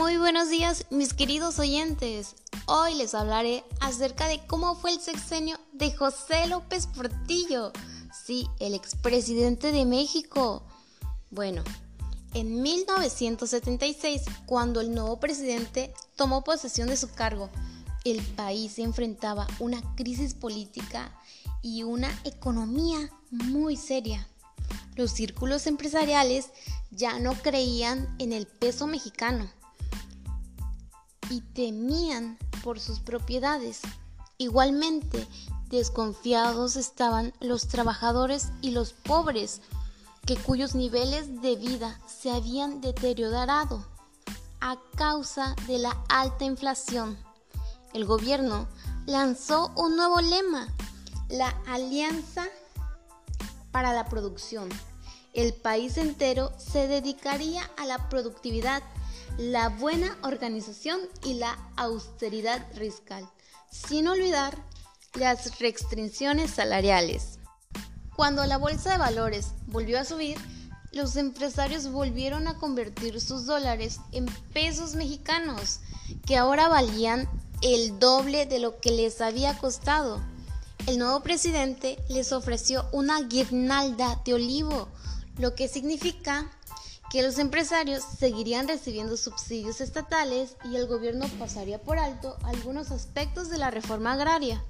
Muy buenos días mis queridos oyentes. Hoy les hablaré acerca de cómo fue el sexenio de José López Portillo, sí, el expresidente de México. Bueno, en 1976, cuando el nuevo presidente tomó posesión de su cargo, el país se enfrentaba una crisis política y una economía muy seria. Los círculos empresariales ya no creían en el peso mexicano y temían por sus propiedades. Igualmente, desconfiados estaban los trabajadores y los pobres, que cuyos niveles de vida se habían deteriorado a causa de la alta inflación. El gobierno lanzó un nuevo lema, la Alianza para la Producción. El país entero se dedicaría a la productividad la buena organización y la austeridad fiscal, sin olvidar las restricciones salariales. Cuando la bolsa de valores volvió a subir, los empresarios volvieron a convertir sus dólares en pesos mexicanos, que ahora valían el doble de lo que les había costado. El nuevo presidente les ofreció una guirnalda de olivo, lo que significa que los empresarios seguirían recibiendo subsidios estatales y el gobierno pasaría por alto algunos aspectos de la reforma agraria,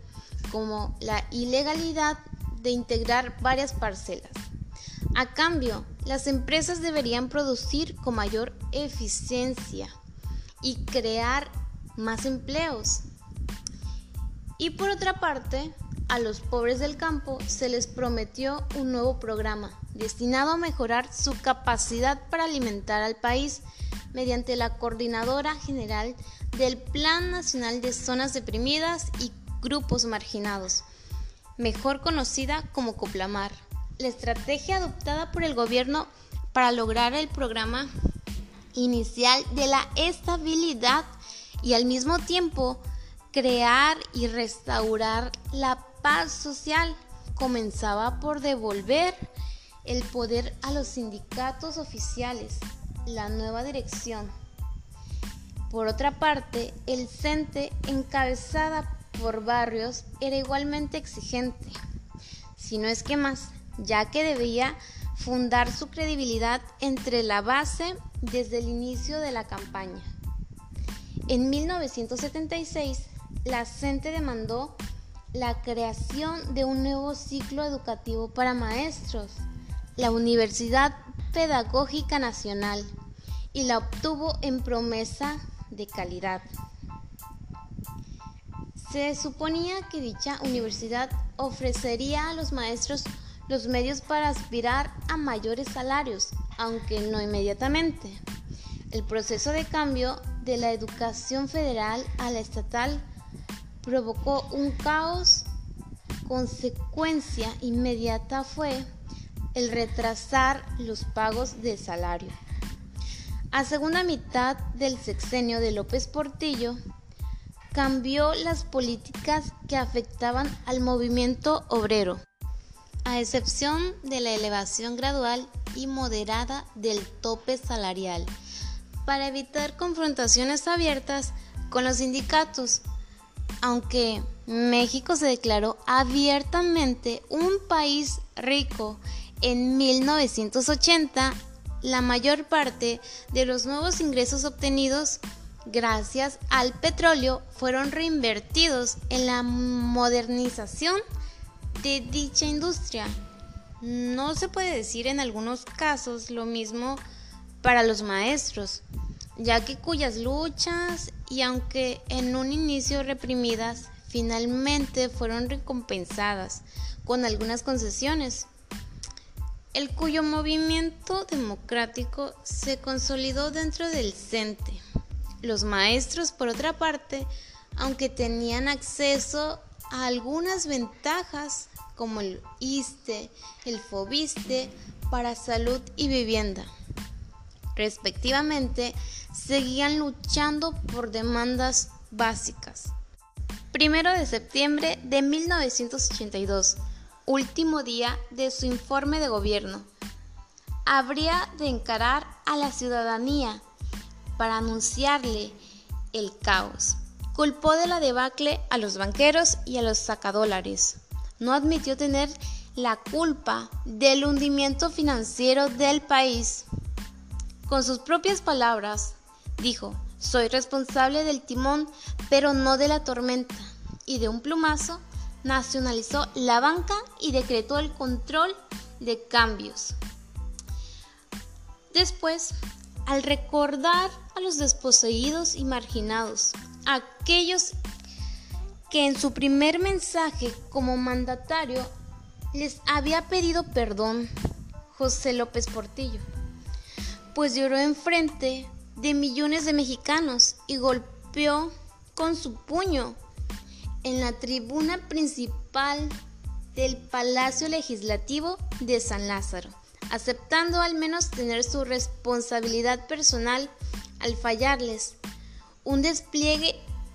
como la ilegalidad de integrar varias parcelas. A cambio, las empresas deberían producir con mayor eficiencia y crear más empleos. Y por otra parte, a los pobres del campo se les prometió un nuevo programa destinado a mejorar su capacidad para alimentar al país mediante la Coordinadora General del Plan Nacional de Zonas Deprimidas y Grupos Marginados, mejor conocida como Coplamar. La estrategia adoptada por el gobierno para lograr el programa inicial de la estabilidad y al mismo tiempo crear y restaurar la paz social comenzaba por devolver el poder a los sindicatos oficiales, la nueva dirección. Por otra parte, el CENTE, encabezada por Barrios, era igualmente exigente, si no es que más, ya que debía fundar su credibilidad entre la base desde el inicio de la campaña. En 1976, la CENTE demandó la creación de un nuevo ciclo educativo para maestros la Universidad Pedagógica Nacional y la obtuvo en promesa de calidad. Se suponía que dicha universidad ofrecería a los maestros los medios para aspirar a mayores salarios, aunque no inmediatamente. El proceso de cambio de la educación federal a la estatal provocó un caos. Consecuencia inmediata fue el retrasar los pagos de salario. A segunda mitad del sexenio de López Portillo, cambió las políticas que afectaban al movimiento obrero, a excepción de la elevación gradual y moderada del tope salarial, para evitar confrontaciones abiertas con los sindicatos, aunque México se declaró abiertamente un país rico en 1980, la mayor parte de los nuevos ingresos obtenidos gracias al petróleo fueron reinvertidos en la modernización de dicha industria. No se puede decir en algunos casos lo mismo para los maestros, ya que cuyas luchas y aunque en un inicio reprimidas, finalmente fueron recompensadas con algunas concesiones el cuyo movimiento democrático se consolidó dentro del CENTE. Los maestros, por otra parte, aunque tenían acceso a algunas ventajas como el ISTE, el FOBISTE para salud y vivienda, respectivamente, seguían luchando por demandas básicas. Primero de septiembre de 1982 último día de su informe de gobierno. Habría de encarar a la ciudadanía para anunciarle el caos. Culpó de la debacle a los banqueros y a los sacadólares. No admitió tener la culpa del hundimiento financiero del país. Con sus propias palabras, dijo, soy responsable del timón, pero no de la tormenta. Y de un plumazo, nacionalizó la banca y decretó el control de cambios. Después, al recordar a los desposeídos y marginados, aquellos que en su primer mensaje como mandatario les había pedido perdón, José López Portillo, pues lloró enfrente de millones de mexicanos y golpeó con su puño en la tribuna principal del Palacio Legislativo de San Lázaro, aceptando al menos tener su responsabilidad personal al fallarles. Un despliegue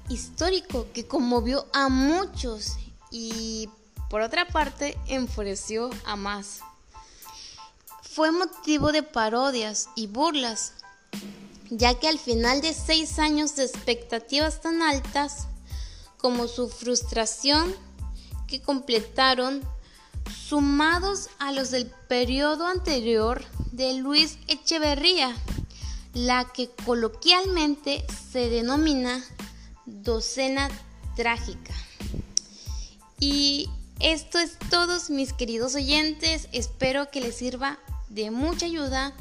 histórico que conmovió a muchos y por otra parte enfureció a más. Fue motivo de parodias y burlas, ya que al final de seis años de expectativas tan altas como su frustración que completaron, sumados a los del periodo anterior de Luis Echeverría, la que coloquialmente se denomina docena trágica. Y esto es todo, mis queridos oyentes. Espero que les sirva de mucha ayuda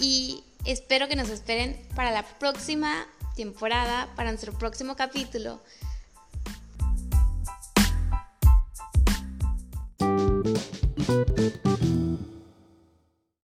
y espero que nos esperen para la próxima temporada, para nuestro próximo capítulo.